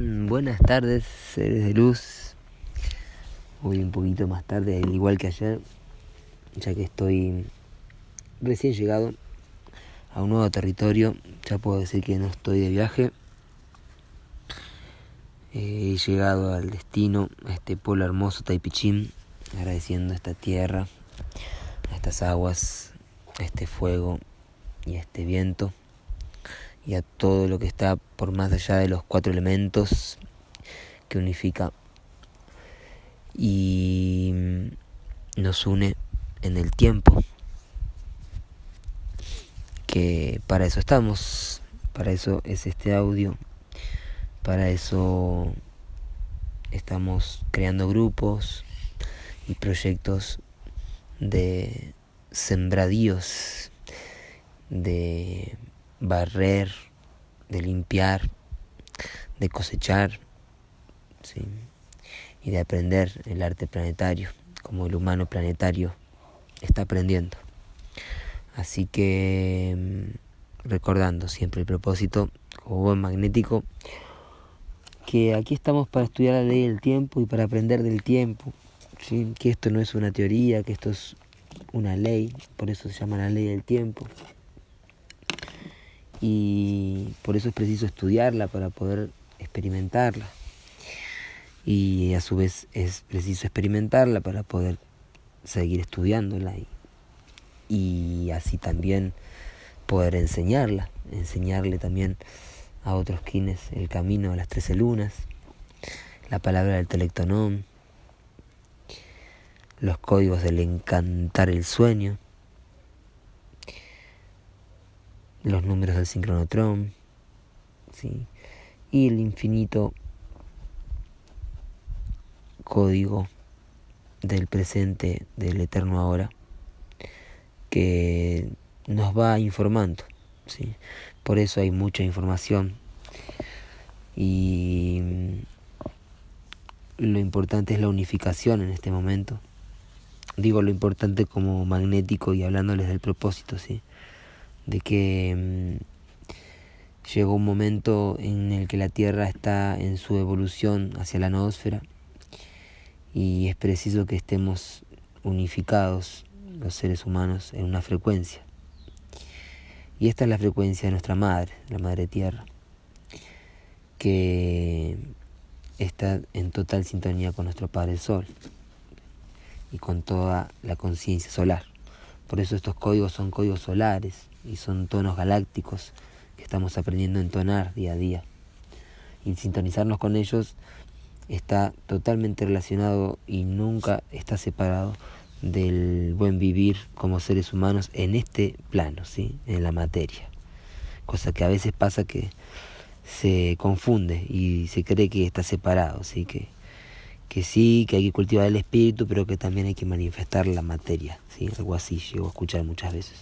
Mm, buenas tardes, seres de luz. Hoy un poquito más tarde, al igual que ayer, ya que estoy recién llegado a un nuevo territorio. Ya puedo decir que no estoy de viaje. Eh, he llegado al destino, a este pueblo hermoso, Taipichín, agradeciendo esta tierra, estas aguas, este fuego y este viento y a todo lo que está por más allá de los cuatro elementos que unifica. Y nos une en el tiempo que para eso estamos para eso es este audio para eso estamos creando grupos y proyectos de sembradíos de barrer, de limpiar, de cosechar, ¿sí? y de aprender el arte planetario, como el humano planetario está aprendiendo. Así que mm, recordando siempre el propósito como buen magnético, que aquí estamos para estudiar la ley del tiempo y para aprender del tiempo, ¿sí? que esto no es una teoría, que esto es una ley, por eso se llama la ley del tiempo y por eso es preciso estudiarla para poder experimentarla. Y a su vez es preciso experimentarla para poder seguir estudiándola y, y así también poder enseñarla, enseñarle también a otros quienes el camino a las trece lunas, la palabra del telectonón, los códigos del encantar el sueño, los números del sincronotrón, ¿sí? y el infinito código del presente, del eterno ahora, que nos va informando. ¿sí? Por eso hay mucha información y lo importante es la unificación en este momento. Digo lo importante como magnético y hablándoles del propósito, ¿sí? De que mm, llegó un momento en el que la Tierra está en su evolución hacia la noósfera y es preciso que estemos unificados los seres humanos en una frecuencia. Y esta es la frecuencia de nuestra madre, la madre tierra, que está en total sintonía con nuestro Padre Sol y con toda la conciencia solar. Por eso estos códigos son códigos solares y son tonos galácticos que estamos aprendiendo a entonar día a día. Y sintonizarnos con ellos está totalmente relacionado y nunca está separado del buen vivir como seres humanos en este plano, ¿sí? en la materia. Cosa que a veces pasa que se confunde y se cree que está separado, ¿sí? que que sí, que hay que cultivar el espíritu, pero que también hay que manifestar la materia, ¿sí? algo así llego a escuchar muchas veces.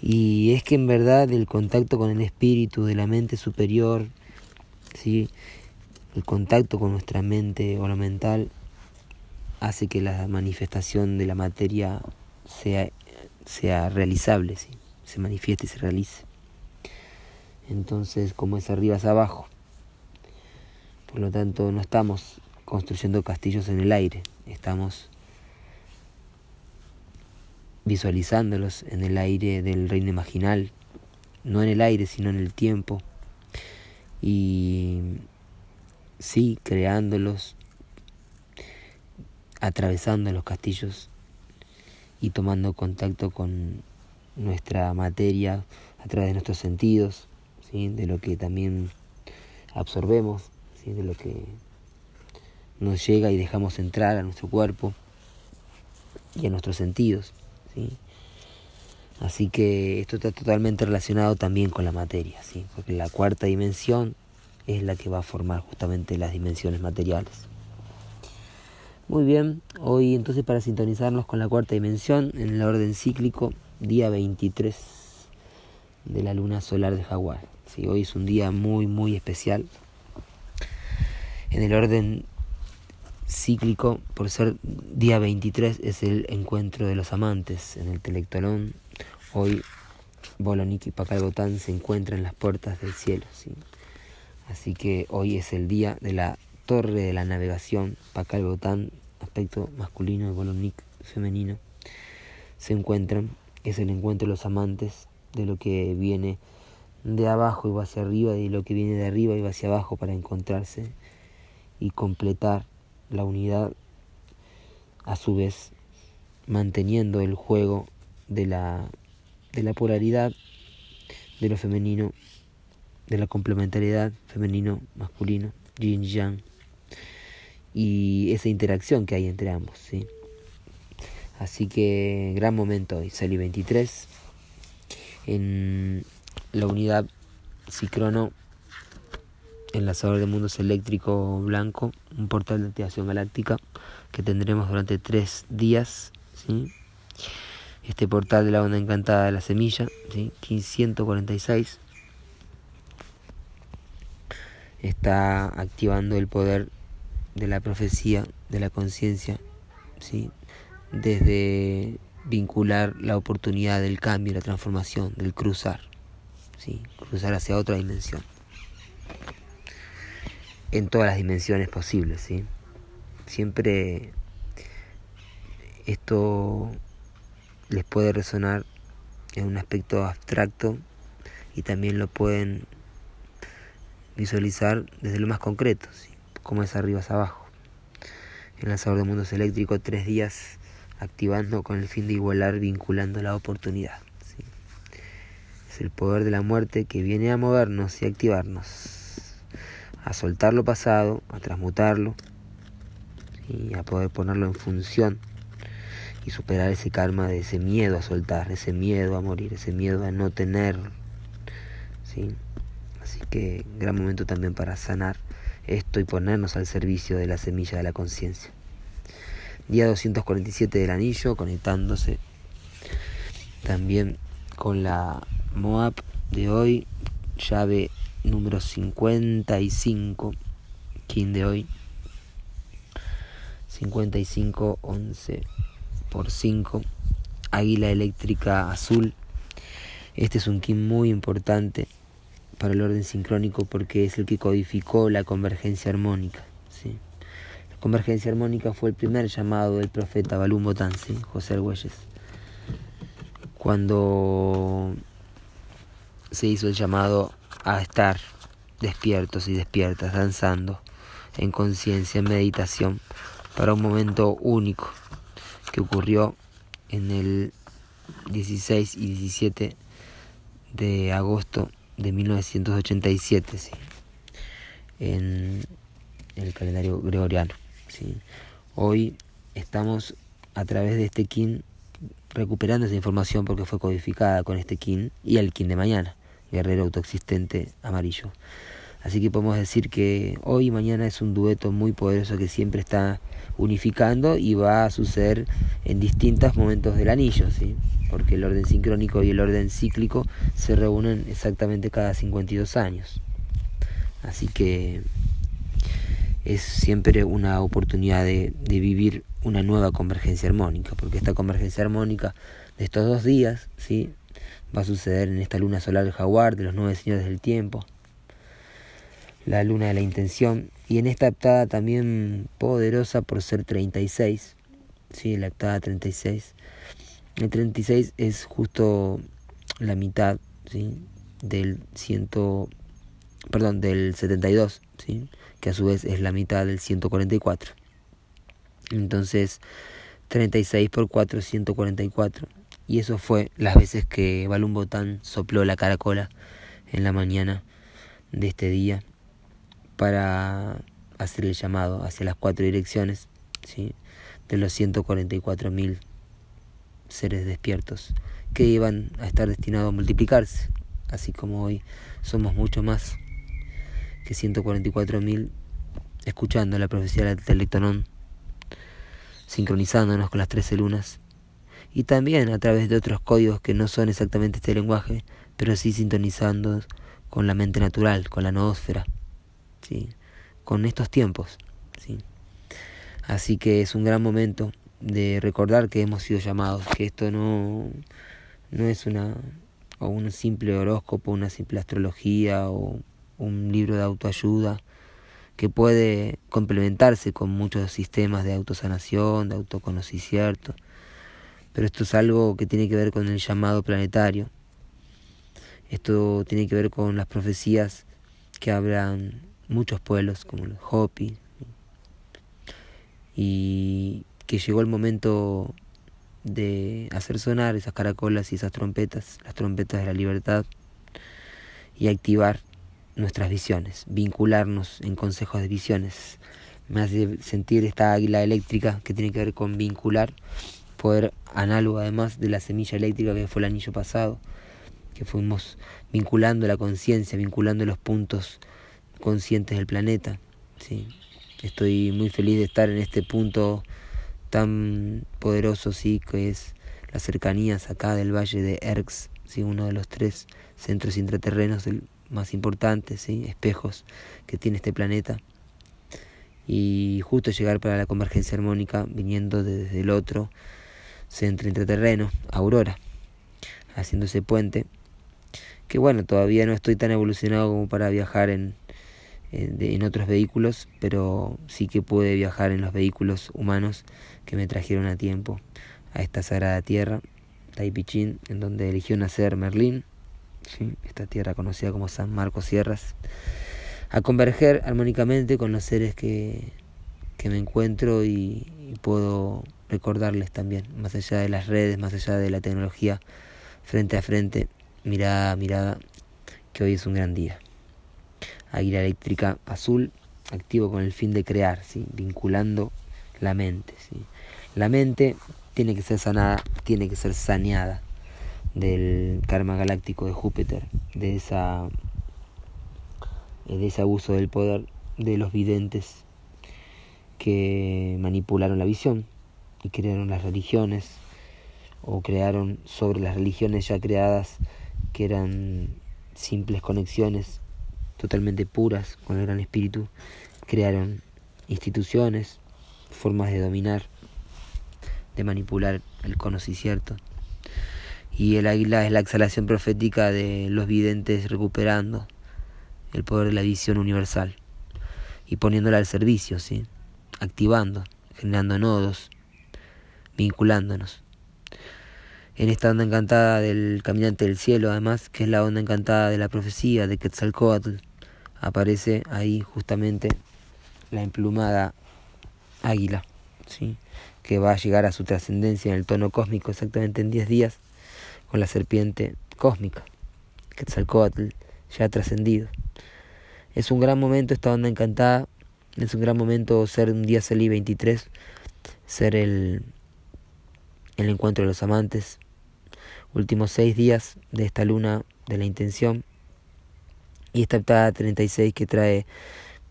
Y es que en verdad el contacto con el espíritu de la mente superior, ¿sí? el contacto con nuestra mente o mental, hace que la manifestación de la materia sea, sea realizable, ¿sí? se manifieste y se realice. Entonces, como es arriba es abajo. Por lo tanto, no estamos construyendo castillos en el aire, estamos visualizándolos en el aire del reino imaginal, no en el aire, sino en el tiempo. Y sí, creándolos, atravesando los castillos y tomando contacto con nuestra materia a través de nuestros sentidos, ¿sí? de lo que también absorbemos de lo que nos llega y dejamos entrar a nuestro cuerpo y a nuestros sentidos. ¿sí? Así que esto está totalmente relacionado también con la materia, ¿sí? porque la cuarta dimensión es la que va a formar justamente las dimensiones materiales. Muy bien, hoy entonces para sintonizarnos con la cuarta dimensión en el orden cíclico, día 23 de la luna solar de Jaguar. ¿sí? Hoy es un día muy, muy especial en el orden cíclico, por ser día 23, es el encuentro de los amantes en el Telectolón. Hoy Boloniki y Pacalbotán se encuentran en las puertas del cielo. ¿sí? Así que hoy es el día de la torre de la navegación, Pacal Botán, aspecto masculino, y Bolonic femenino, se encuentran. Es el encuentro de los amantes, de lo que viene de abajo y va hacia arriba, y lo que viene de arriba y va hacia abajo para encontrarse y completar la unidad, a su vez manteniendo el juego de la, de la polaridad de lo femenino, de la complementariedad femenino-masculino, yin-yang, y esa interacción que hay entre ambos. ¿sí? Así que gran momento hoy, Sali 23, en la unidad Cicrono, enlazador de mundos eléctrico blanco, un portal de activación galáctica que tendremos durante tres días. ¿sí? este portal de la onda encantada de la semilla, ¿sí? 1546, está activando el poder de la profecía, de la conciencia, ¿sí? desde vincular la oportunidad del cambio, la transformación, del cruzar, ¿sí? cruzar hacia otra dimensión, en todas las dimensiones posibles. ¿sí? Siempre esto les puede resonar en un aspecto abstracto y también lo pueden visualizar desde lo más concreto, como es arriba hacia abajo. El lanzador de mundos eléctricos, tres días activando con el fin de igualar, vinculando la oportunidad. Es el poder de la muerte que viene a movernos y activarnos, a soltar lo pasado, a transmutarlo y a poder ponerlo en función y superar ese karma de ese miedo a soltar, ese miedo a morir, ese miedo a no tener. ¿sí? Así que gran momento también para sanar esto y ponernos al servicio de la semilla de la conciencia. Día 247 del anillo, conectándose también con la Moab de hoy, llave número 55, King de hoy, 55, 11 por 5, águila eléctrica azul. Este es un kim muy importante para el orden sincrónico porque es el que codificó la convergencia armónica. ¿sí? La convergencia armónica fue el primer llamado del profeta Balum Botán, José Argüelles. Cuando se hizo el llamado a estar despiertos y despiertas, danzando en conciencia, en meditación, para un momento único que ocurrió en el 16 y 17 de agosto de 1987, ¿sí? en el calendario gregoriano. Hoy estamos a través de este kin recuperando esa información porque fue codificada con este kin y el kin de mañana, guerrero autoexistente amarillo. Así que podemos decir que hoy y mañana es un dueto muy poderoso que siempre está unificando y va a suceder en distintos momentos del anillo, ¿sí? porque el orden sincrónico y el orden cíclico se reúnen exactamente cada 52 años. Así que es siempre una oportunidad de, de vivir una nueva convergencia armónica, porque esta convergencia armónica de estos dos días ¿sí? Va a suceder en esta luna solar del jaguar de los nueve señores del tiempo, la luna de la intención, y en esta aptada también poderosa por ser 36, ¿sí? la aptada 36. El 36 es justo la mitad ¿sí? del ciento, perdón, del 72, ¿sí? que a su vez es la mitad del 144. Entonces, 36 por 4, 144. Y eso fue las veces que Balún Botán sopló la caracola en la mañana de este día para hacer el llamado hacia las cuatro direcciones ¿sí? de los 144.000 seres despiertos que iban a estar destinados a multiplicarse, así como hoy somos mucho más que 144.000 escuchando la profecía del Telectonón, sincronizándonos con las trece lunas y también a través de otros códigos que no son exactamente este lenguaje, pero sí sintonizando con la mente natural, con la noósfera. ¿sí? con estos tiempos. ¿sí? Así que es un gran momento de recordar que hemos sido llamados, que esto no, no es una o un simple horóscopo, una simple astrología o un libro de autoayuda que puede complementarse con muchos sistemas de autosanación, de autoconocimiento, pero esto es algo que tiene que ver con el llamado planetario. Esto tiene que ver con las profecías que hablan muchos pueblos, como el Hopi, y que llegó el momento de hacer sonar esas caracolas y esas trompetas, las trompetas de la libertad, y activar nuestras visiones, vincularnos en consejos de visiones. Me hace sentir esta águila eléctrica que tiene que ver con vincular, poder análogo además de la semilla eléctrica que fue el anillo pasado, que fuimos vinculando la conciencia, vinculando los puntos conscientes del planeta. ¿sí? Estoy muy feliz de estar en este punto tan poderoso, sí, que es las cercanías acá del valle de Erx, sí, uno de los tres centros intraterrenos más importantes, sí, espejos que tiene este planeta. Y justo llegar para la convergencia armónica viniendo desde el otro centro intraterreno, Aurora, haciendo ese puente. Que bueno, todavía no estoy tan evolucionado como para viajar en, en otros vehículos, pero sí que pude viajar en los vehículos humanos que me trajeron a tiempo a esta sagrada tierra, Taipichín, en donde eligió nacer Merlín, ¿sí? esta tierra conocida como San Marcos Sierras, a converger armónicamente con los seres que, que me encuentro y puedo recordarles también, más allá de las redes, más allá de la tecnología, frente a frente, mirada a mirada, que hoy es un gran día águila eléctrica azul, activo con el fin de crear, ¿sí? vinculando la mente. ¿sí? La mente tiene que ser sanada, tiene que ser saneada del karma galáctico de Júpiter, de esa de ese abuso del poder de los videntes que manipularon la visión y crearon las religiones o crearon sobre las religiones ya creadas que eran simples conexiones totalmente puras con el Gran Espíritu, crearon instituciones, formas de dominar, de manipular el conocimiento. Y el águila es la exhalación profética de los videntes recuperando el poder de la visión universal y poniéndola al servicio, ¿sí? activando, generando nodos, vinculándonos. En esta onda encantada del caminante del cielo, además, que es la onda encantada de la profecía de Quetzalcoatl, aparece ahí justamente la emplumada águila, ¿sí? que va a llegar a su trascendencia en el tono cósmico exactamente en 10 días con la serpiente cósmica, Quetzalcoatl, ya trascendido. Es un gran momento esta onda encantada, es un gran momento ser un día Salí 23, ser el, el encuentro de los amantes, últimos seis días de esta luna de la intención, y esta treinta 36 que trae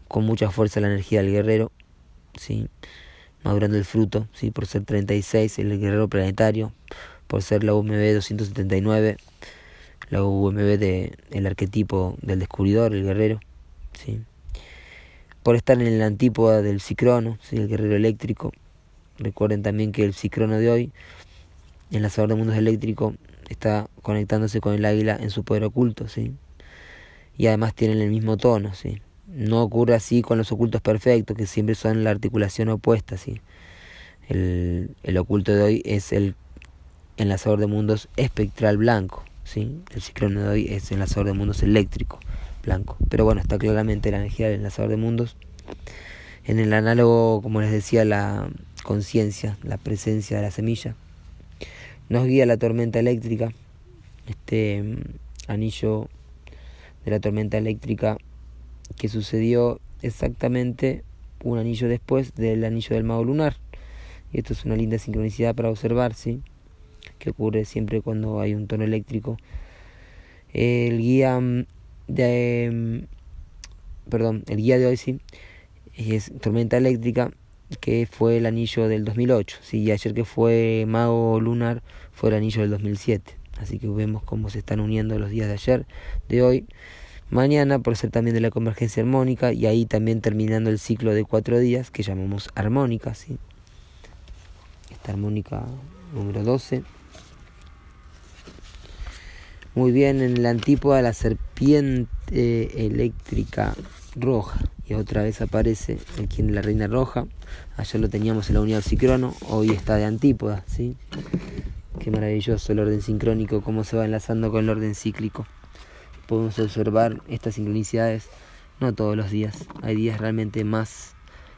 con mucha fuerza la energía del guerrero, ¿sí? madurando el fruto, ¿sí? por ser 36, el guerrero planetario, por ser la UMB 279, la UMB de el arquetipo del descubridor, el guerrero, ¿sí? por estar en el antípoda del cicrono, ¿sí? el guerrero eléctrico. Recuerden también que el cicrono de hoy, en la sabor de mundos eléctrico, está conectándose con el águila en su poder oculto, ¿sí? y además tienen el mismo tono, ¿sí? No ocurre así con los ocultos perfectos, que siempre son la articulación opuesta, ¿sí? El, el oculto de hoy es el enlazador de mundos espectral blanco, ¿sí? El ciclón de hoy es el enlazador de mundos eléctrico blanco. Pero bueno, está claramente la energía del enlazador de mundos. En el análogo, como les decía, la conciencia, la presencia de la semilla. Nos guía la tormenta eléctrica, este mm, anillo de la tormenta eléctrica que sucedió exactamente un anillo después del anillo del mago lunar. Y esto es una linda sincronicidad para observar, ¿sí? Que ocurre siempre cuando hay un tono eléctrico. El guía mm, de... Mm, perdón, el guía de hoy, sí, es tormenta eléctrica, que fue el anillo del 2008. Sí, y ayer que fue mago lunar fue el anillo del 2007. Así que vemos cómo se están uniendo los días de ayer, de hoy, mañana, por ser también de la convergencia armónica, y ahí también terminando el ciclo de cuatro días que llamamos armónica, ¿sí? Esta armónica número 12. Muy bien, en la antípoda la serpiente eléctrica roja y otra vez aparece aquí en la reina roja. Ayer lo teníamos en la unidad psicrono hoy está de antípoda ¿sí? qué maravilloso el orden sincrónico cómo se va enlazando con el orden cíclico. Podemos observar estas sincronicidades no todos los días hay días realmente más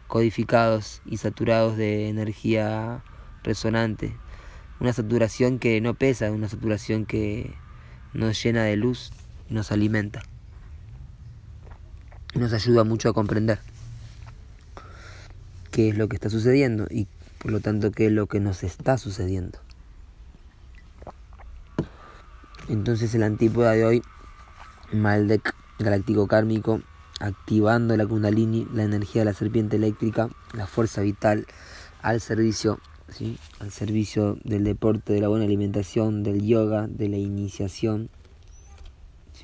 codificados y saturados de energía resonante. Una saturación que no pesa una saturación que nos llena de luz y nos alimenta nos ayuda mucho a comprender qué es lo que está sucediendo y por lo tanto qué es lo que nos está sucediendo. Entonces el antípoda de hoy, Maldek galáctico kármico, activando la kundalini, la energía de la serpiente eléctrica, la fuerza vital al servicio, al servicio del deporte, de la buena alimentación, del yoga, de la iniciación,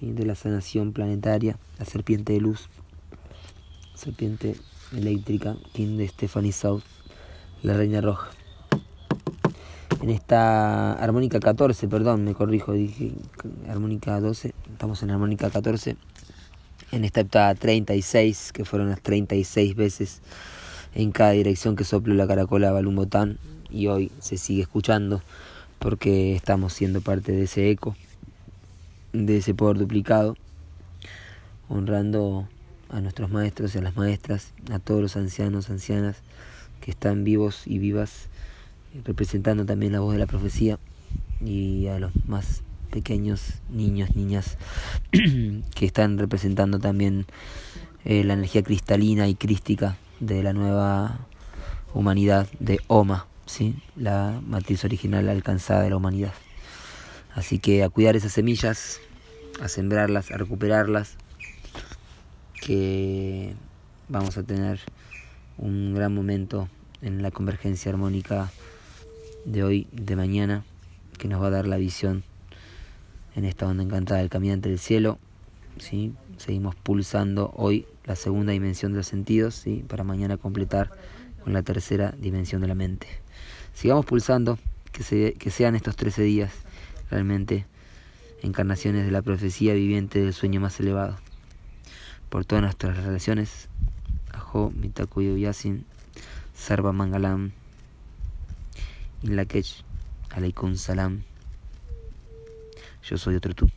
de la sanación planetaria, la serpiente de luz serpiente eléctrica, King de Stephanie South, la reina roja. En esta armónica 14, perdón, me corrijo, dije armónica 12, estamos en armónica 14. En esta heptada 36, que fueron las 36 veces en cada dirección que sopló la caracola Balumbotán y hoy se sigue escuchando porque estamos siendo parte de ese eco, de ese poder duplicado, honrando a nuestros maestros y a las maestras, a todos los ancianos, ancianas que están vivos y vivas, representando también la voz de la profecía, y a los más pequeños niños, niñas, que están representando también eh, la energía cristalina y crística de la nueva humanidad de Oma, ¿sí? la matriz original alcanzada de la humanidad. Así que a cuidar esas semillas, a sembrarlas, a recuperarlas, que vamos a tener un gran momento en la convergencia armónica de hoy, de mañana, que nos va a dar la visión en esta onda encantada del caminante del cielo. ¿sí? Seguimos pulsando hoy la segunda dimensión de los sentidos, ¿sí? para mañana completar con la tercera dimensión de la mente. Sigamos pulsando, que, sean estos 13 días realmente encarnaciones de la profecía viviente del sueño más elevado por todas nuestras relaciones. Ajo, Mitakuyo Yasin, Sarva Mangalam, Inlakech, Aleikum Salam. Yo soy otro tú.